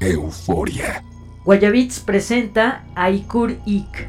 Euforia. Guayabits presenta Aikur Ik.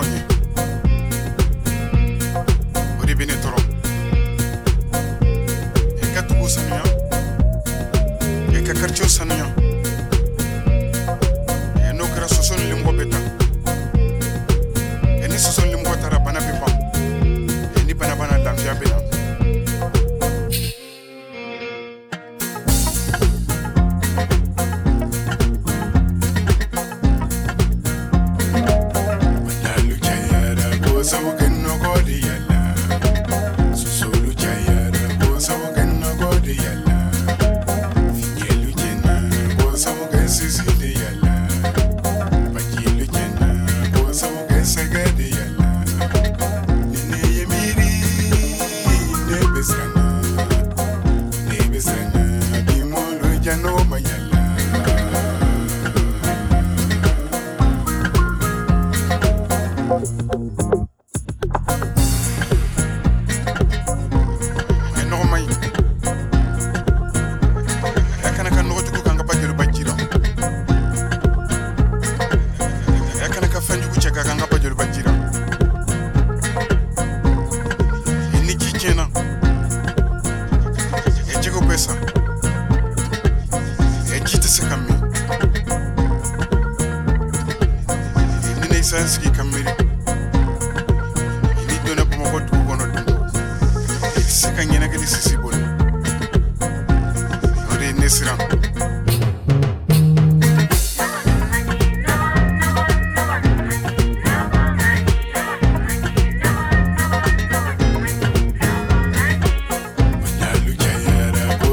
California.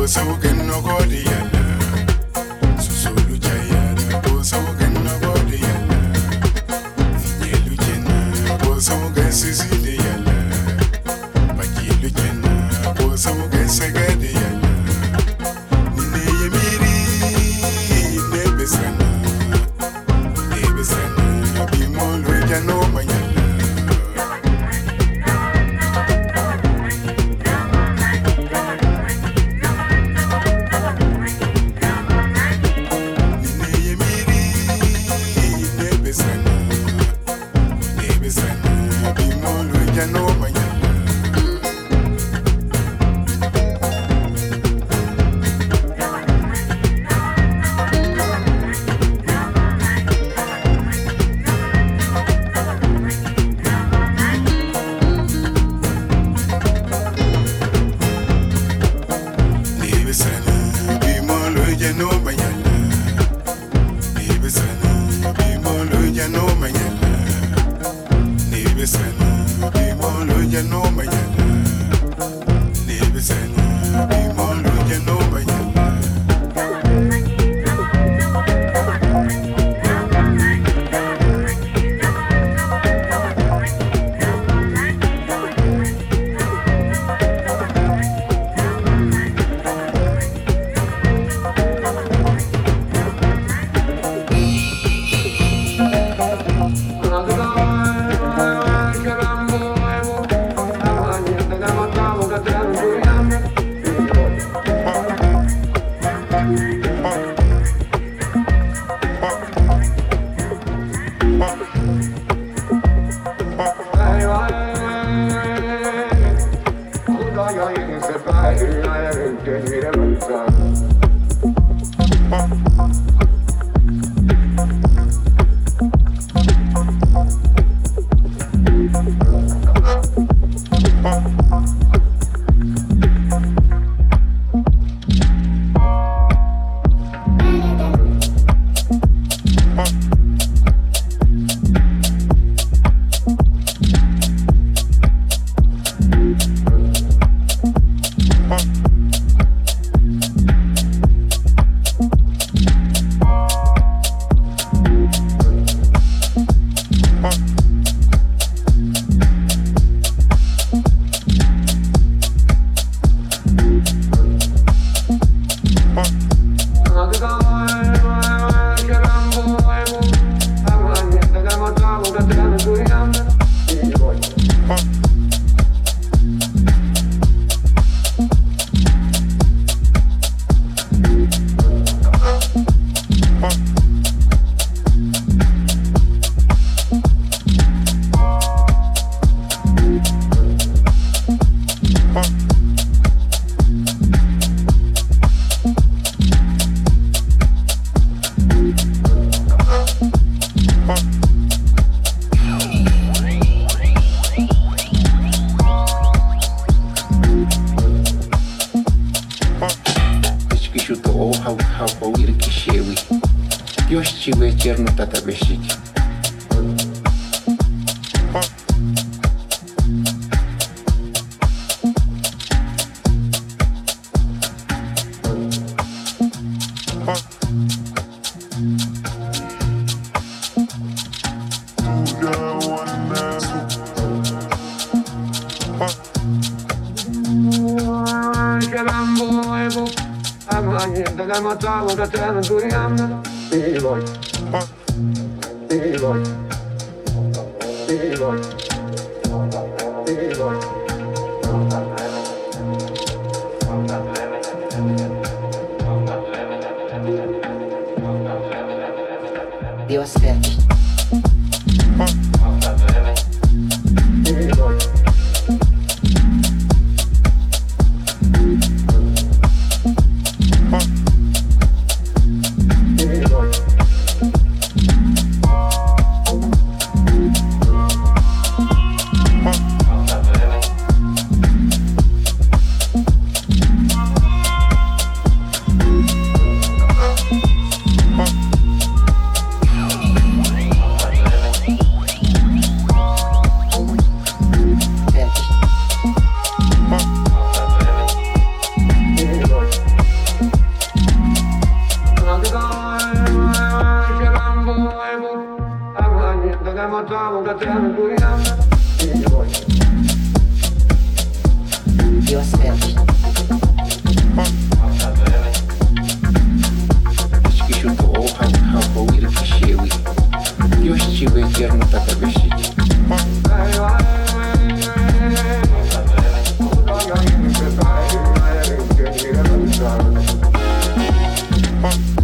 so can nobody alone. Samo da trenem turim, ti voj Bye.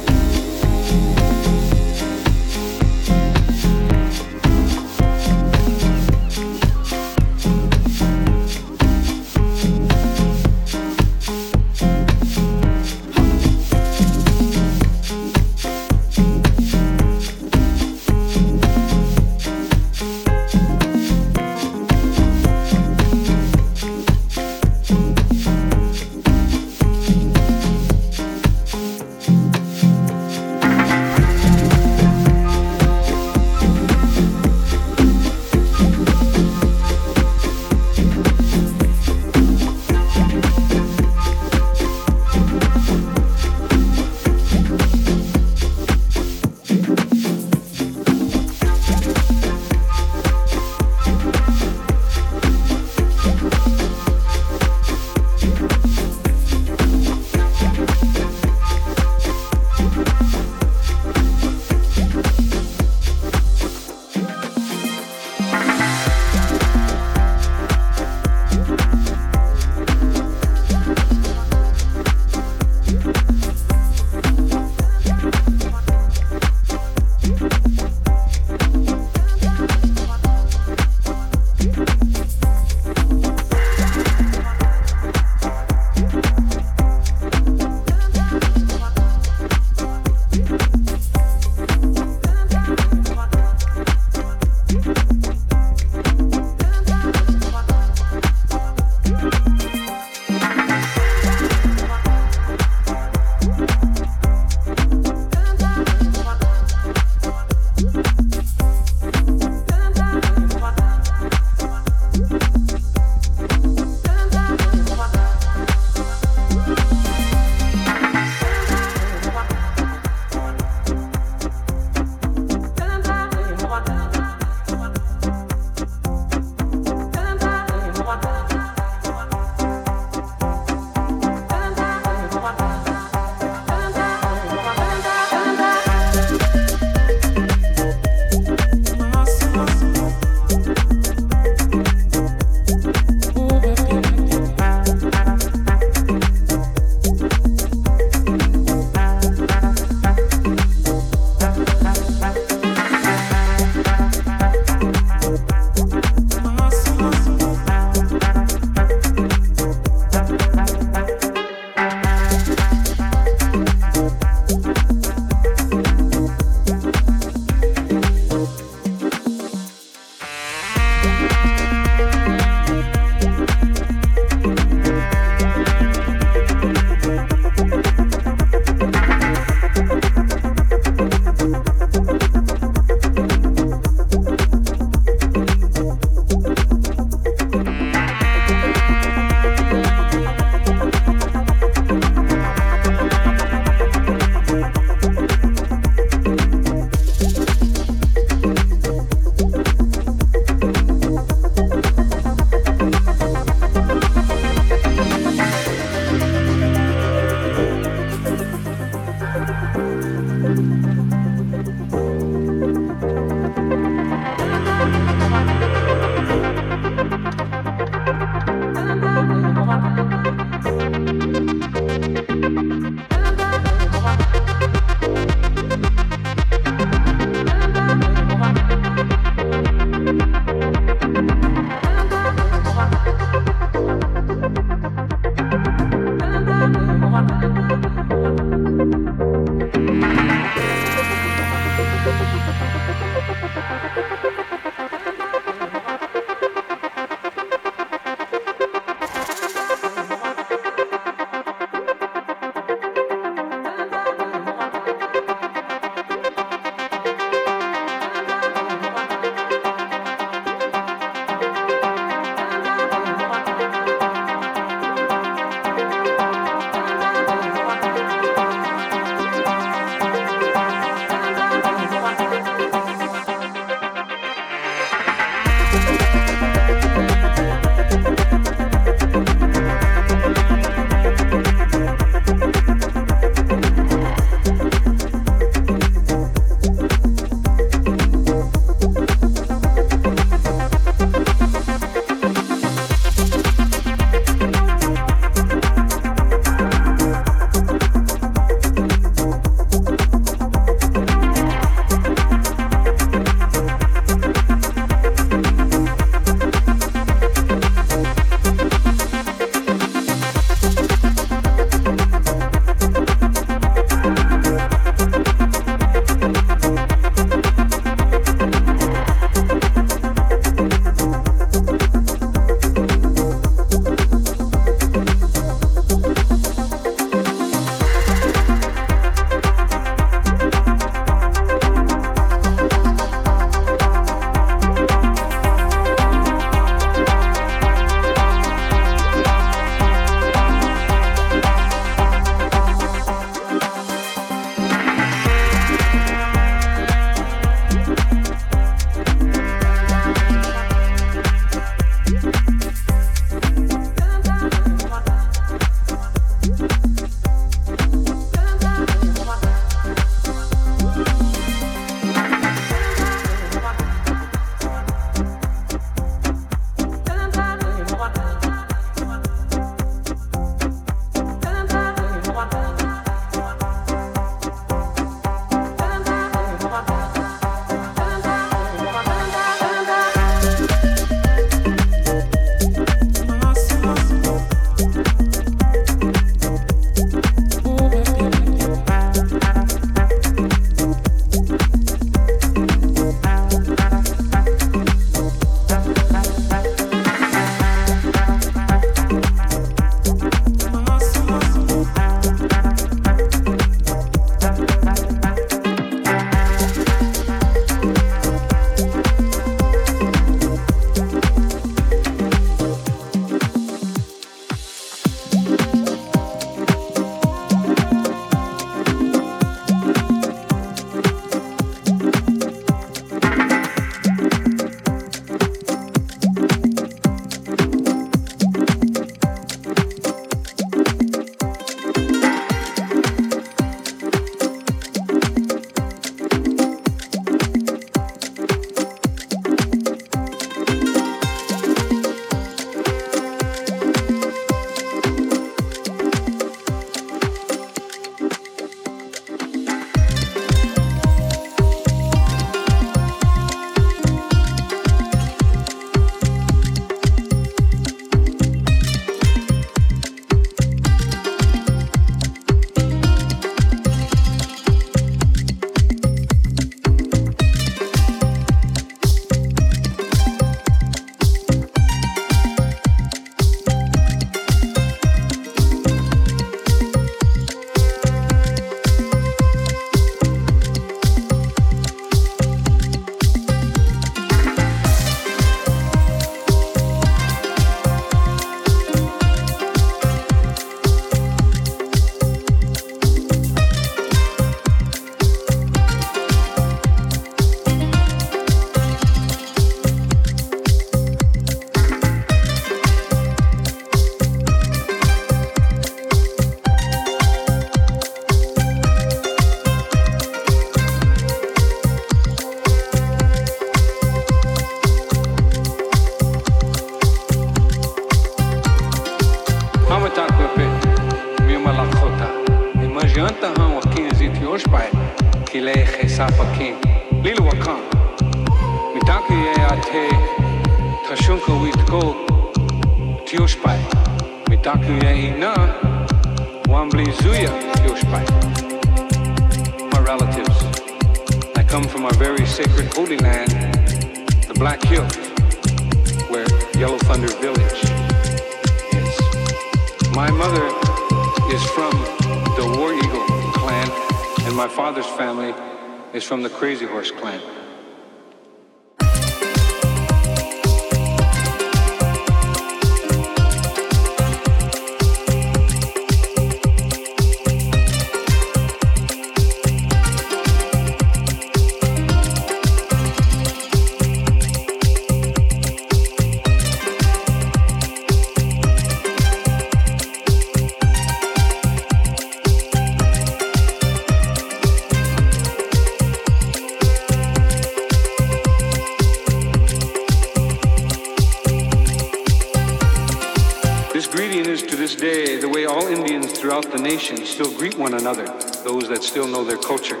Another, those that still know their culture.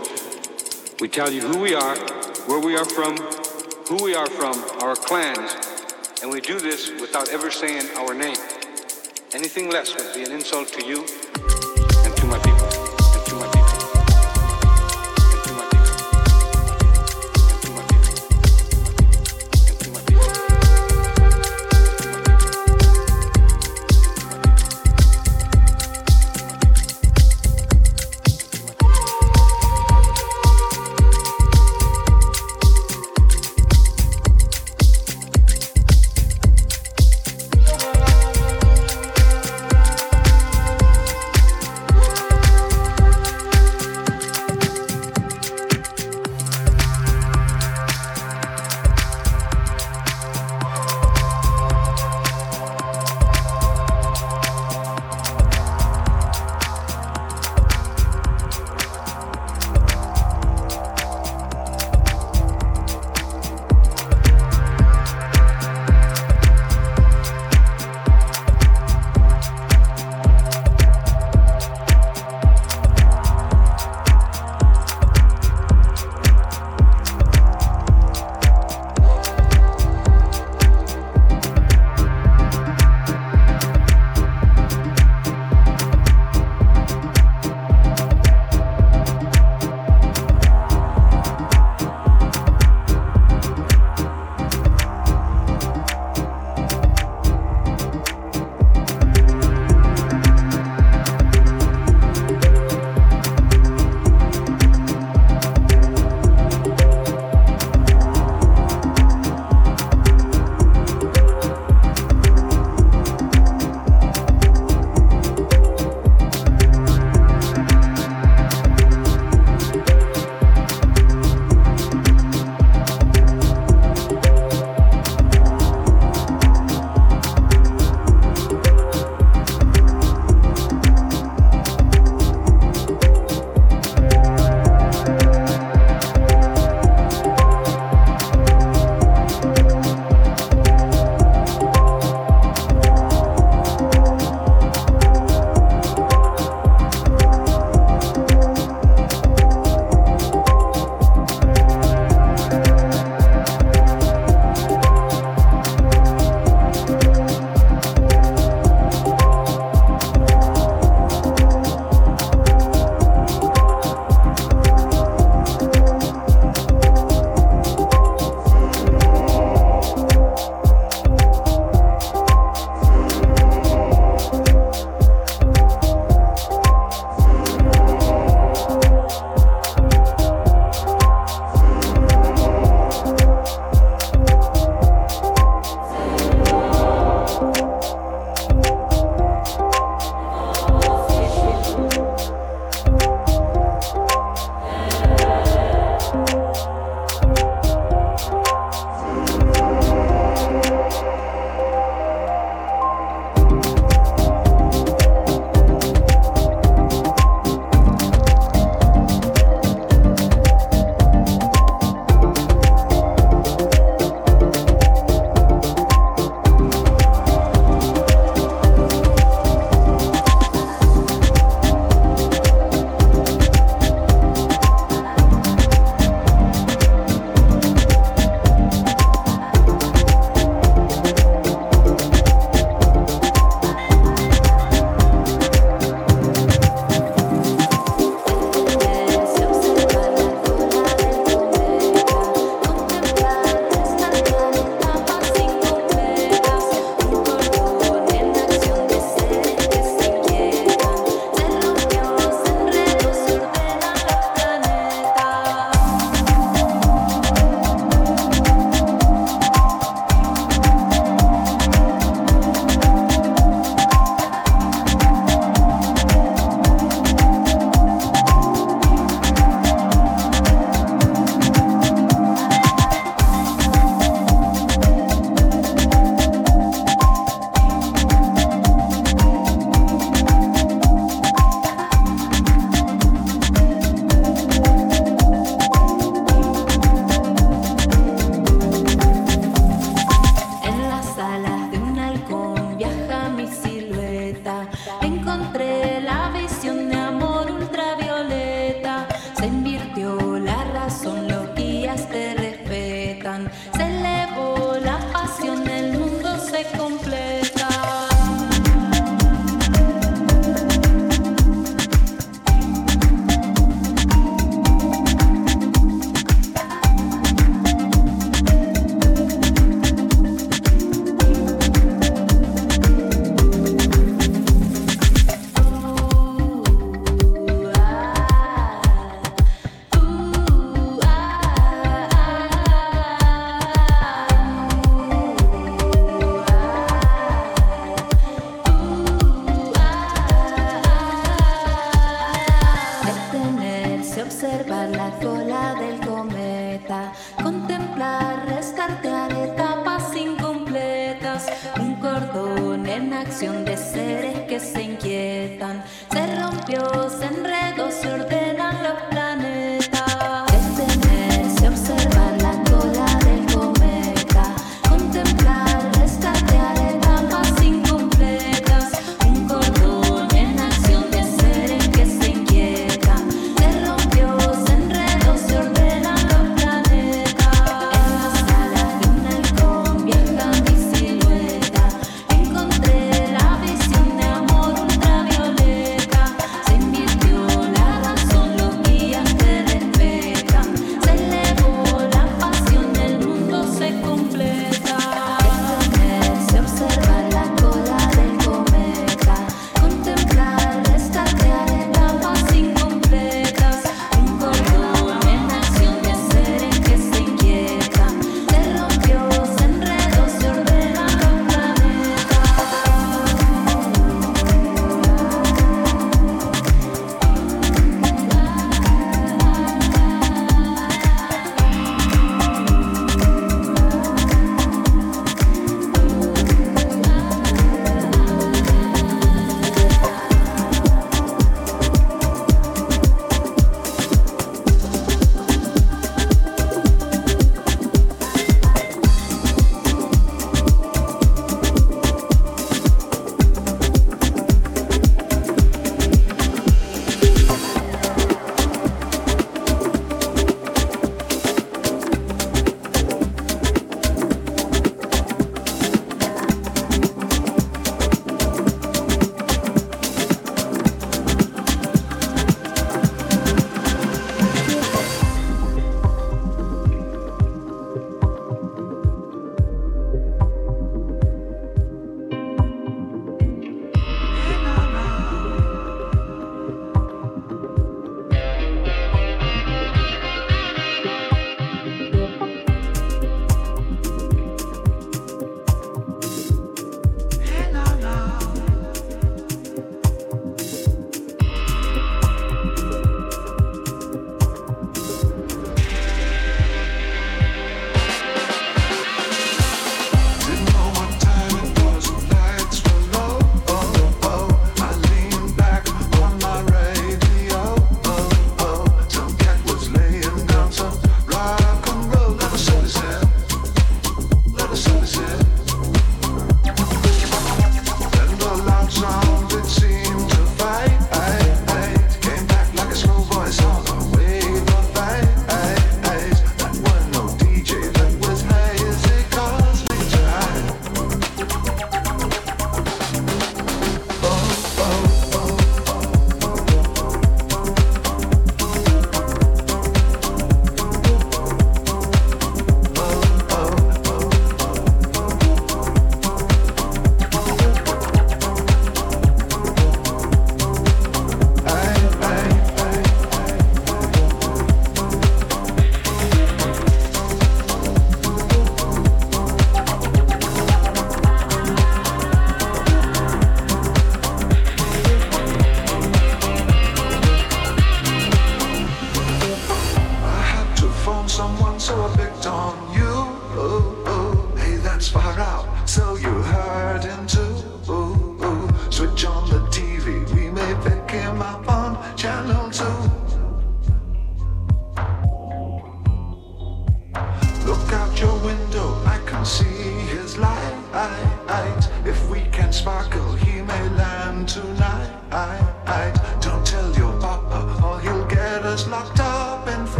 We tell you who we are, where we are from, who we are from, our clans, and we do this without ever saying our name. Anything less would be an insult to you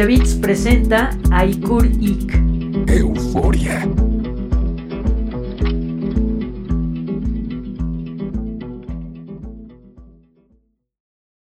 Ayavitz presenta a Ikur